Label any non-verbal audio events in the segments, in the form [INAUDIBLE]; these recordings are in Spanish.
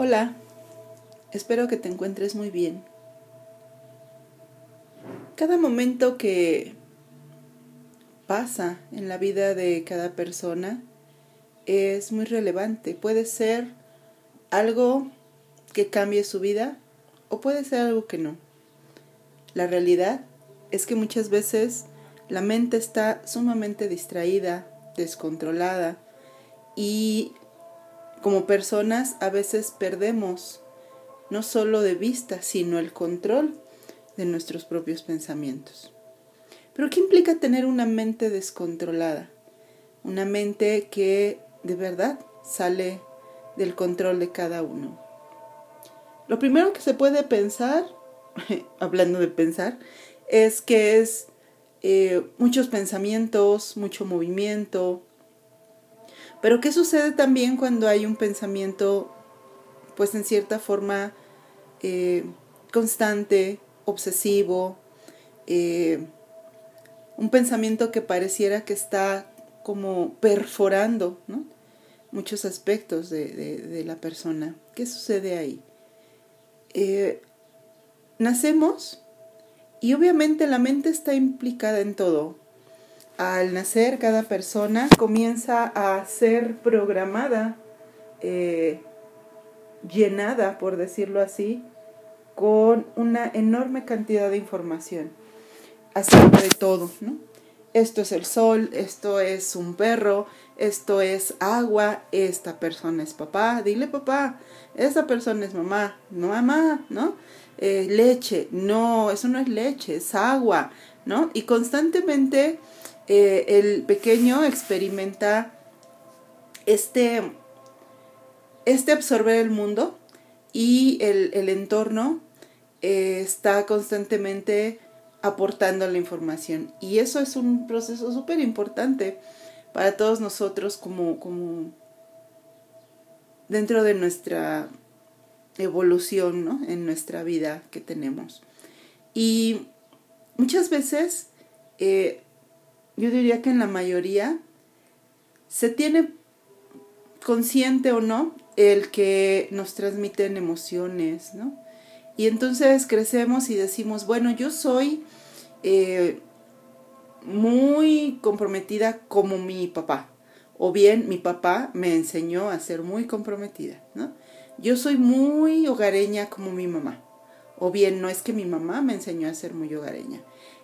Hola, espero que te encuentres muy bien. Cada momento que pasa en la vida de cada persona es muy relevante. Puede ser algo que cambie su vida o puede ser algo que no. La realidad es que muchas veces la mente está sumamente distraída, descontrolada y como personas a veces perdemos no solo de vista, sino el control de nuestros propios pensamientos. Pero ¿qué implica tener una mente descontrolada? Una mente que de verdad sale del control de cada uno. Lo primero que se puede pensar, [LAUGHS] hablando de pensar, es que es eh, muchos pensamientos, mucho movimiento, pero ¿qué sucede también cuando hay un pensamiento, pues en cierta forma, eh, constante, obsesivo, eh, un pensamiento que pareciera que está como perforando muchos aspectos de, la persona? ¿Qué sucede ahí? Eh, nacemos y obviamente la mente está implicada en todo, al nacer cada persona comienza a ser programada, eh, llenada, por decirlo así, con una enorme cantidad de información acerca de todo, ¿no? Esto es el sol, esto es un perro, esto es agua, esta persona es papá, dile papá, esa persona es mamá, no mamá, ¿no? Eh, leche, no, eso no es leche, es agua, ¿no? Y constantemente eh, el pequeño experimenta este, este absorber el mundo y el, entorno eh, está constantemente aportando la información. Y eso es un proceso súper importante para todos nosotros como, como dentro de nuestra evolución, ¿no? En nuestra vida que tenemos. Y muchas veces eh, yo diría que en la mayoría se tiene consciente o no el que nos transmiten emociones, ¿no? Y entonces crecemos y decimos, bueno, yo soy eh, muy comprometida como mi papá, o bien mi papá me enseñó a ser muy comprometida, ¿no? Yo soy muy hogareña como mi mamá, o bien no es que mi mamá me enseñó a ser muy hogareña.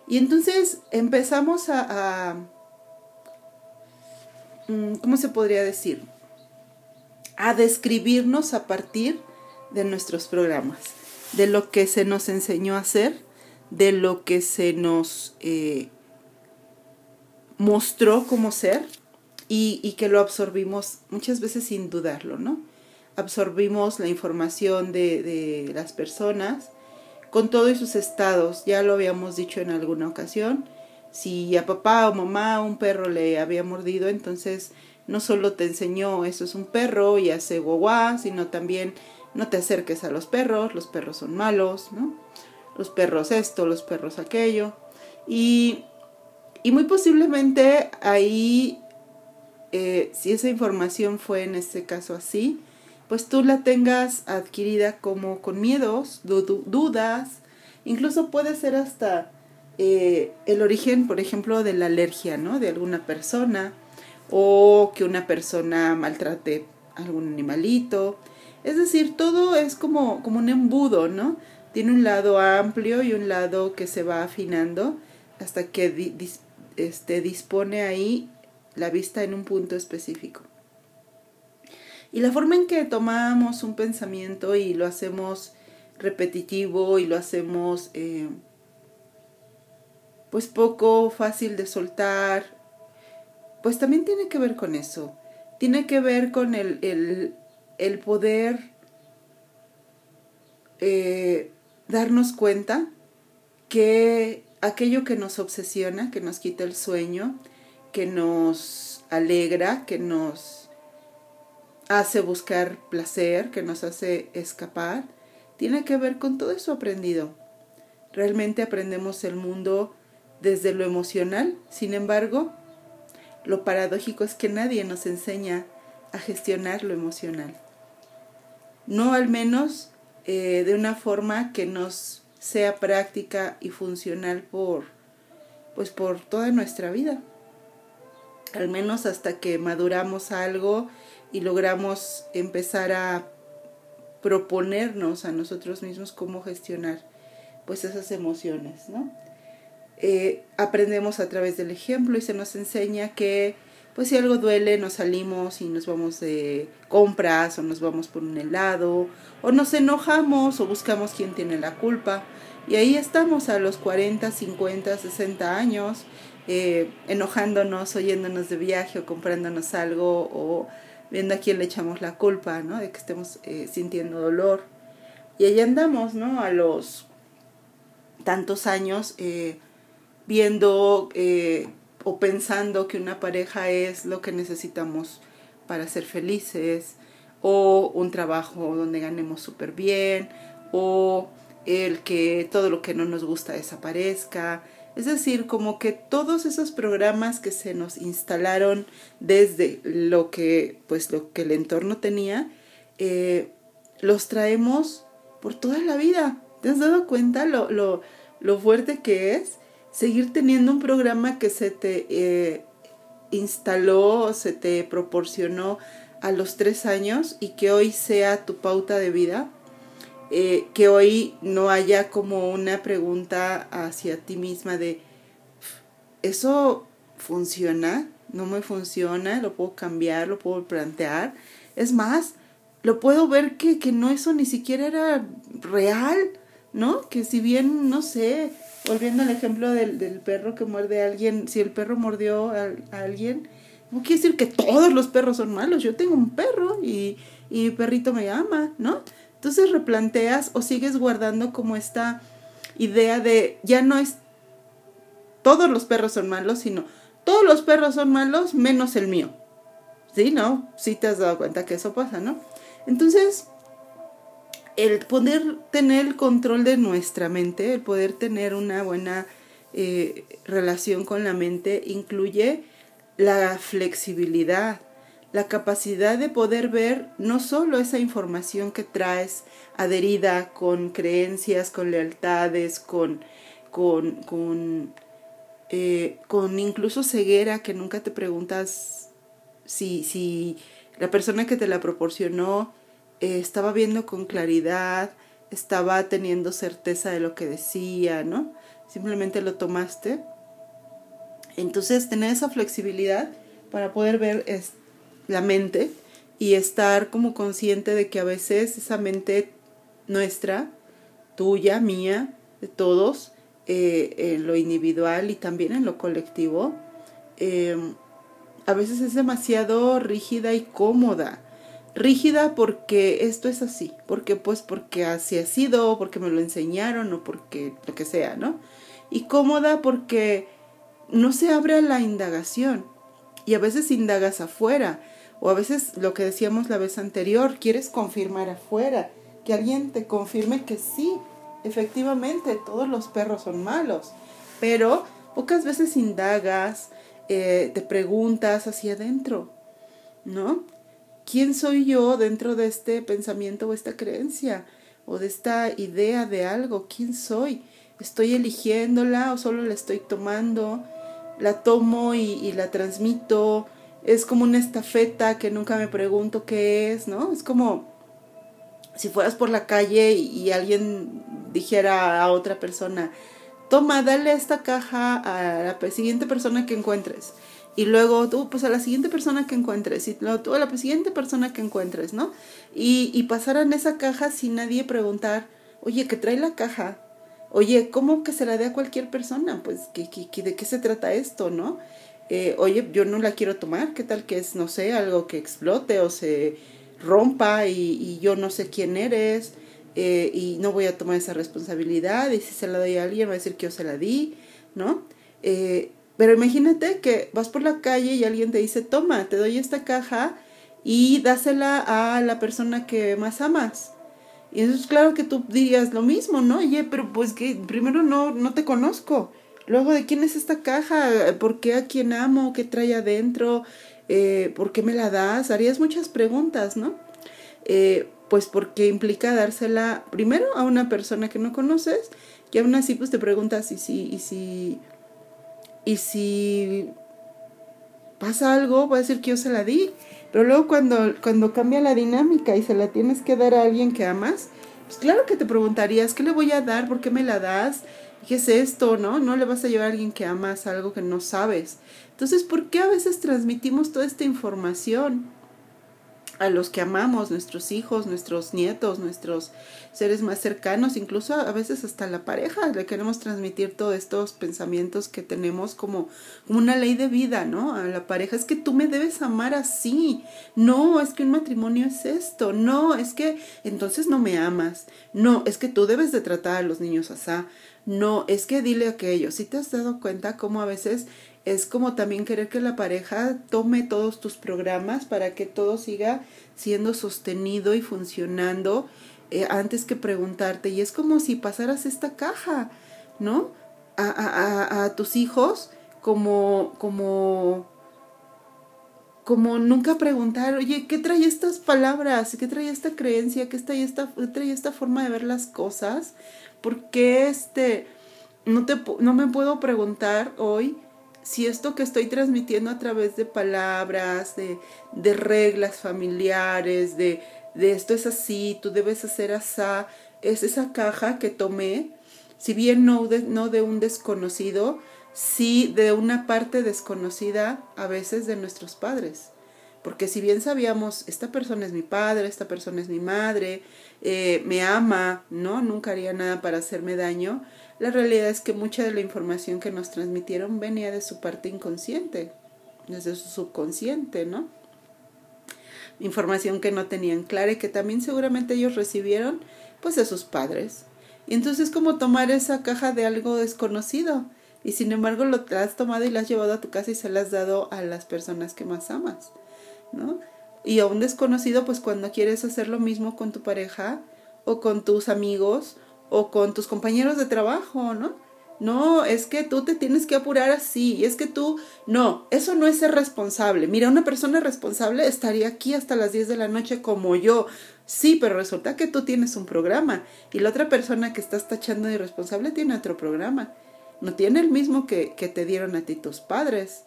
Y entonces empezamos a, mm, ¿cómo se podría decir? A describirnos a partir de nuestros programas, de lo que se nos enseñó a hacer, de lo que se nos eh, mostró como ser y, que lo absorbimos muchas veces sin dudarlo, ¿no? Absorbimos la información de las personas con todos sus estados. Ya lo habíamos dicho en alguna ocasión. Si a papá o mamá un perro le había mordido, entonces no solo te enseñó eso es un perro y hace guagua, sino también no te acerques a los perros, los perros son malos, ¿no? Los perros esto, los perros aquello. Y, y muy posiblemente ahí, eh, si esa información fue en este caso así, pues tú la tengas adquirida como con miedos, dudas, incluso puede ser hasta eh, el origen, por ejemplo, de la alergia, ¿no? De alguna persona o que una persona maltrate a algún animalito. Es decir, todo es como, como un embudo, ¿no? Tiene un lado amplio y un lado que se va afinando hasta que este, dispone ahí la vista en un punto específico. Y la forma en que tomamos un pensamiento y lo hacemos repetitivo y lo hacemos eh, pues poco fácil de soltar, pues también tiene que ver con eso. Tiene que ver con el, el, poder eh, darnos cuenta que aquello que nos obsesiona, que nos quita el sueño, que nos alegra, que nos hace buscar placer, que nos hace escapar, tiene que ver con todo eso aprendido. Realmente aprendemos el mundo desde lo emocional, sin embargo, lo paradójico es que nadie nos enseña a gestionar lo emocional. no al menos eh, de una forma que nos sea práctica y funcional por, pues por toda nuestra vida. Al menos hasta que maduramos algo y logramos empezar a proponernos a nosotros mismos cómo gestionar pues esas emociones, ¿no? Eh, aprendemos a través del ejemplo y se nos enseña que pues si algo duele nos salimos y nos vamos de compras o nos vamos por un helado o nos enojamos o buscamos quién tiene la culpa y ahí estamos a los 40, 50, 60 años eh, enojándonos, oyéndonos de viaje o comprándonos algo o viendo a quién le echamos la culpa, ¿no? De que estemos eh, sintiendo dolor. Y ahí andamos, ¿no? A los tantos años eh, viendo o pensando que una pareja es lo que necesitamos para ser felices, o un trabajo donde ganemos súper bien, o el que todo lo que no nos gusta desaparezca. Es decir, como que todos esos programas que se nos instalaron desde lo que, pues, lo que el entorno tenía, eh, los traemos por toda la vida. ¿Te has dado cuenta lo, lo, lo fuerte que es? seguir teniendo un programa que se te eh, instaló, se te proporcionó a los tres años y que hoy sea tu pauta de vida, eh, que hoy no haya como una pregunta hacia ti misma de, ¿eso funciona? ¿No me funciona? ¿Lo puedo cambiar? ¿Lo puedo plantear? Es más, lo puedo ver que, que no eso ni siquiera era real, ¿no? Que si bien, no sé, volviendo al ejemplo del, del perro que muerde a alguien, si el perro mordió a, alguien, no quiere decir que todos los perros son malos. Yo tengo un perro y, y mi perrito me ama, ¿no? Entonces replanteas o sigues guardando como esta idea de ya no es todos los perros son malos, sino todos los perros son malos menos el mío. ¿Sí? ¿No? Sí te has dado cuenta que eso pasa, ¿no? Entonces, el poder tener el control de nuestra mente, el poder tener una buena eh, relación con la mente, incluye la flexibilidad, la capacidad de poder ver no solo esa información que traes adherida con creencias, con lealtades, con, con, con, eh, con incluso ceguera que nunca te preguntas si, si la persona que te la proporcionó eh, estaba viendo con claridad, estaba teniendo certeza de lo que decía, ¿no? Simplemente lo tomaste. Entonces, tener esa flexibilidad para poder ver la mente y estar como consciente de que a veces esa mente nuestra, tuya, mía, de todos, eh, en lo individual y también en lo colectivo, eh, a veces es demasiado rígida y cómoda. Rígida porque esto es así, porque pues porque así ha sido, porque me lo enseñaron o porque lo que sea, ¿no? Y cómoda porque no se abre a la indagación. Y a veces indagas afuera o a veces lo que decíamos la vez anterior, quieres confirmar afuera, que alguien te confirme que sí, efectivamente todos los perros son malos, pero pocas veces indagas, eh, te preguntas hacia adentro, ¿no? ¿quién soy yo dentro de este pensamiento o esta creencia o de esta idea de algo? ¿Quién soy? ¿Estoy eligiéndola o solo la estoy tomando? La tomo y, la transmito. Es como una estafeta que nunca me pregunto qué es, ¿no? Es como si fueras por la calle y alguien dijera a otra persona, toma, dale esta caja a la siguiente persona que encuentres y luego tú, pues a la siguiente persona que encuentres, y luego tú a la siguiente persona que encuentres, ¿no? Y, y pasaran esa caja sin nadie preguntar, oye, ¿qué trae la caja? Oye, ¿cómo que se la dé a cualquier persona? Pues, ¿qué, qué, de qué se trata esto, no? Eh, oye, yo no la quiero tomar, ¿qué tal que es, no sé, algo que explote o se rompa y, yo no sé quién eres eh, y no voy a tomar esa responsabilidad y si se la doy a alguien va a decir que yo se la di, ¿no? Eh, pero imagínate que vas por la calle y alguien te dice, toma, te doy esta caja y dásela a la persona que más amas. Y eso es claro que tú dirías lo mismo, ¿no? Oye, pero pues que primero no, no te conozco. Luego, ¿de quién es esta caja? ¿Por qué a quién amo? ¿Qué trae adentro? Eh, ¿Por qué me la das? Harías muchas preguntas, ¿no? Eh, pues porque implica dársela primero a una persona que no conoces, que aún así pues te preguntas y si, y si, y si pasa algo, va a decir que yo se la di. Pero luego cuando, cuando cambia la dinámica y se la tienes que dar a alguien que amas, pues claro que te preguntarías, ¿qué le voy a dar? ¿Por qué me la das? ¿Qué es esto? ¿No? No le vas a llevar a alguien que amas algo que no sabes. Entonces, ¿por qué a veces transmitimos toda esta información? a los que amamos, nuestros hijos, nuestros nietos, nuestros seres más cercanos, incluso a veces hasta la pareja, le queremos transmitir todos estos pensamientos que tenemos como, como una ley de vida, ¿no? A la pareja, es que tú me debes amar así, no, es que un matrimonio es esto, no, es que entonces no me amas, no, es que tú debes de tratar a los niños así, no, es que dile aquello, si te has dado cuenta cómo a veces es como también querer que la pareja tome todos tus programas para que todo siga siendo sostenido y funcionando eh, antes que preguntarte. Y es como si pasaras esta caja, ¿no? A, a, a, tus hijos como, como, como nunca preguntar, oye, ¿qué trae estas palabras? ¿Qué trae esta creencia? ¿Qué trae esta, qué trae esta forma de ver las cosas? ¿Por qué este, no, te, no me puedo preguntar hoy? si esto que estoy transmitiendo a través de palabras, de, de reglas familiares, de, de, esto es así, tú debes hacer así, es esa caja que tomé, si bien no de, no de un desconocido, sí de una parte desconocida a veces de nuestros padres. Porque si bien sabíamos, esta persona es mi padre, esta persona es mi madre, eh, me ama, ¿no? Nunca haría nada para hacerme daño, la realidad es que mucha de la información que nos transmitieron venía de su parte inconsciente, desde su subconsciente, ¿no? Información que no tenían clara y que también seguramente ellos recibieron pues de sus padres. Y entonces como tomar esa caja de algo desconocido y sin embargo lo has tomado y la has llevado a tu casa y se la has dado a las personas que más amas, ¿no? Y a un desconocido pues cuando quieres hacer lo mismo con tu pareja o con tus amigos o con tus compañeros de trabajo, ¿no? No, es que tú te tienes que apurar así, y es que tú, no, eso no es ser responsable. Mira, una persona responsable estaría aquí hasta las 10 de la noche como yo. Sí, pero resulta que tú tienes un programa y la otra persona que estás tachando de irresponsable tiene otro programa. No tiene el mismo que, que te dieron a ti tus padres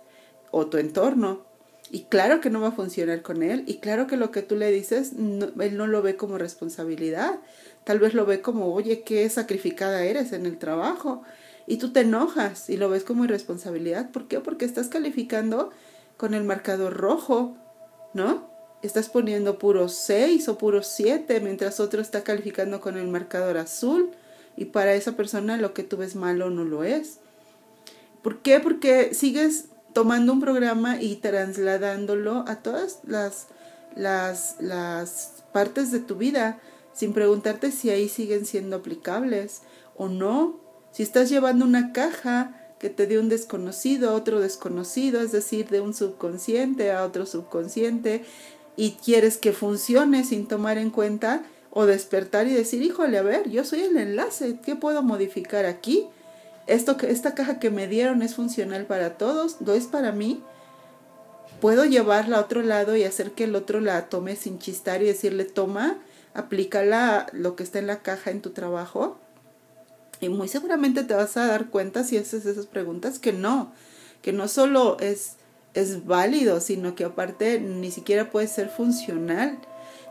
o tu entorno. Y claro que no va a funcionar con él y claro que lo que tú le dices, él no lo ve como responsabilidad. Tal vez lo ve como, oye, qué sacrificada eres en el trabajo. Y tú te enojas y lo ves como irresponsabilidad. ¿Por qué? Porque estás calificando con el marcador rojo, ¿no? Estás poniendo puro 6 o puro 7, mientras otro está calificando con el marcador azul. Y para esa persona lo que tú ves malo no lo es. ¿Por qué? Porque sigues tomando un programa y trasladándolo a todas las, las, las partes de tu vida sin preguntarte si ahí siguen siendo aplicables o no. Si estás llevando una caja que te dio un desconocido a otro desconocido, es decir, de un subconsciente a otro subconsciente, y quieres que funcione sin tomar en cuenta o despertar y decir, híjole, a ver, yo soy el enlace, ¿qué puedo modificar aquí? Esto que esta caja que me dieron es funcional para todos, no es para mí. Puedo llevarla a otro lado y hacer que el otro la tome sin chistar y decirle, toma, aplícala lo que está en la caja en tu trabajo y muy seguramente te vas a dar cuenta si haces esas preguntas que no, que no solo es, es válido, sino que aparte ni siquiera puede ser funcional.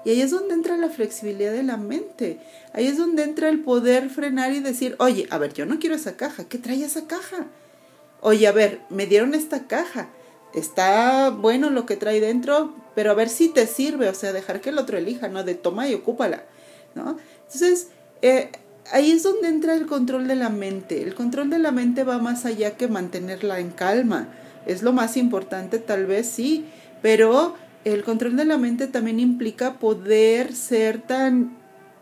Y ahí es donde entra la flexibilidad de la mente. Ahí es donde entra el poder frenar y decir, oye, a ver, yo no quiero esa caja. ¿Qué trae esa caja? Oye, a ver, me dieron esta caja está bueno lo que trae dentro, pero a ver si te sirve, o sea, dejar que el otro elija, ¿no? De toma y ocúpala, ¿no? Entonces, eh, ahí es donde entra el control de la mente. El control de la mente va más allá que mantenerla en calma. Es lo más importante, tal vez sí, pero el control de la mente también implica poder ser tan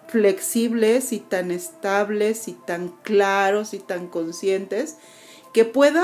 flexibles y tan estables y tan claros y tan conscientes que pueda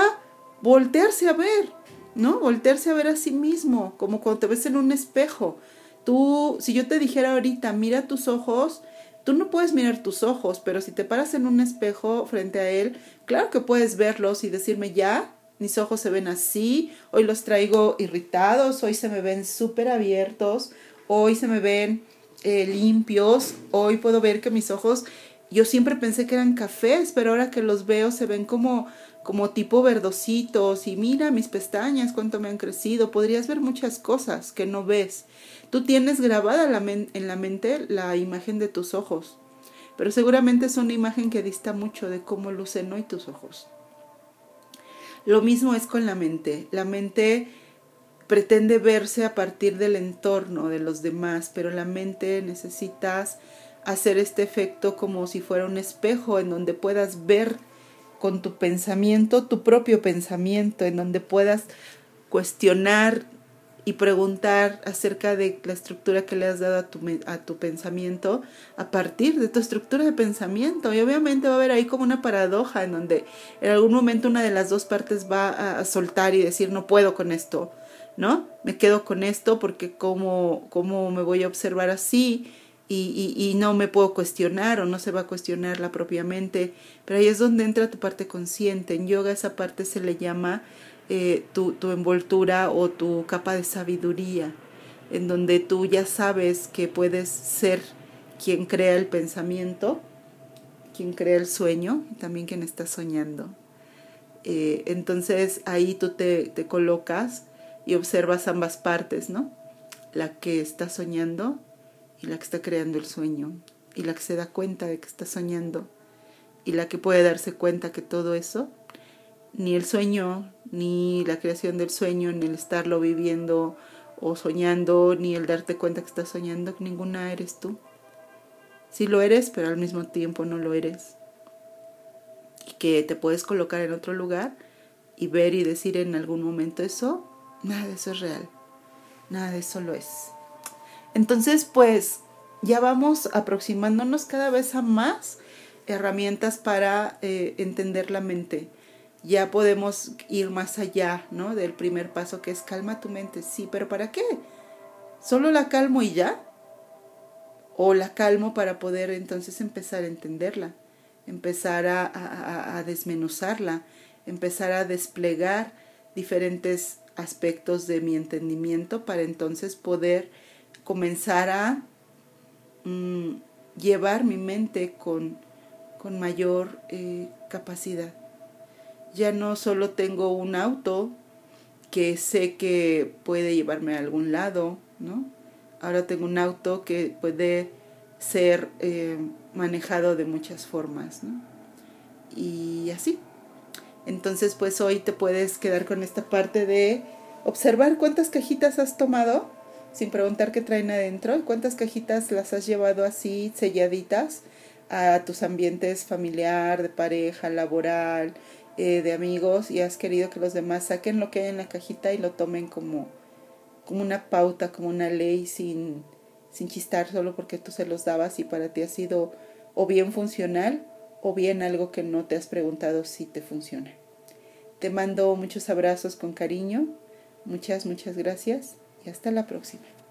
voltearse a ver, ¿no? Voltearse a ver a sí mismo, como cuando te ves en un espejo. Tú, si yo te dijera ahorita, mira tus ojos, tú no puedes mirar tus ojos, pero si te paras en un espejo frente a él, claro que puedes verlos y decirme, ya, mis ojos se ven así, hoy los traigo irritados, hoy se me ven súper abiertos, hoy se me ven eh, limpios. Hoy puedo ver que mis ojos, yo siempre pensé que eran cafés, pero ahora que los veo se ven como, como tipo verdositos. Y mira mis pestañas, cuánto me han crecido. Podrías ver muchas cosas que no ves. Tú tienes grabada en la mente la imagen de tus ojos, pero seguramente es una imagen que dista mucho de cómo lucen hoy tus ojos. Lo mismo es con la mente. La mente pretende verse a partir del entorno de los demás, pero la mente necesitas hacer este efecto como si fuera un espejo en donde puedas ver con tu pensamiento, tu propio pensamiento, en donde puedas cuestionar y preguntar acerca de la estructura que le has dado a tu, a tu pensamiento a partir de tu estructura de pensamiento. Y obviamente va a haber ahí como una paradoja en donde en algún momento una de las dos partes va a, soltar y decir no puedo con esto, ¿no? Me quedo con esto porque cómo, cómo me voy a observar así y, y, y no me puedo cuestionar o no se va a cuestionar la propiamente. Pero ahí es donde entra tu parte consciente. En yoga esa parte se le llama eh, tu, tu envoltura o tu capa de sabiduría, en donde tú ya sabes que puedes ser quien crea el pensamiento, quien crea el sueño y también quien está soñando. Eh, entonces ahí tú te, te, colocas y observas ambas partes, ¿no? La que está soñando y la que está creando el sueño, y la que se da cuenta de que está soñando, y la que puede darse cuenta que todo eso ni el sueño, ni la creación del sueño, ni el estarlo viviendo o soñando, ni el darte cuenta que estás soñando, ninguna eres tú. Sí lo eres, pero al mismo tiempo no lo eres. Y que te puedes colocar en otro lugar y ver y decir en algún momento eso, nada de eso es real. Nada de eso lo es. Entonces, pues ya vamos aproximándonos cada vez a más herramientas para eh, entender la mente ya podemos ir más allá, ¿no? Del primer paso que es calma tu mente. Sí, pero ¿para qué? ¿Solo la calmo y ya? ¿O la calmo para poder entonces empezar a entenderla, empezar a, desmenuzarla, empezar a desplegar diferentes aspectos de mi entendimiento para entonces poder comenzar a mm, llevar mi mente con, con mayor eh, capacidad? Ya no solo tengo un auto que sé que puede llevarme a algún lado, ¿no? Ahora tengo un auto que puede ser eh, manejado de muchas formas, ¿no? Y así. Entonces, pues hoy te puedes quedar con esta parte de observar cuántas cajitas has tomado sin preguntar qué traen adentro y cuántas cajitas las has llevado así selladitas a tus ambientes familiar, de pareja, laboral, eh, de amigos y has querido que los demás saquen lo que hay en la cajita y lo tomen como, como una pauta, como una ley sin, sin chistar solo porque tú se los dabas y para ti ha sido o bien funcional o bien algo que no te has preguntado si te funciona. Te mando muchos abrazos con cariño, muchas, muchas gracias y hasta la próxima.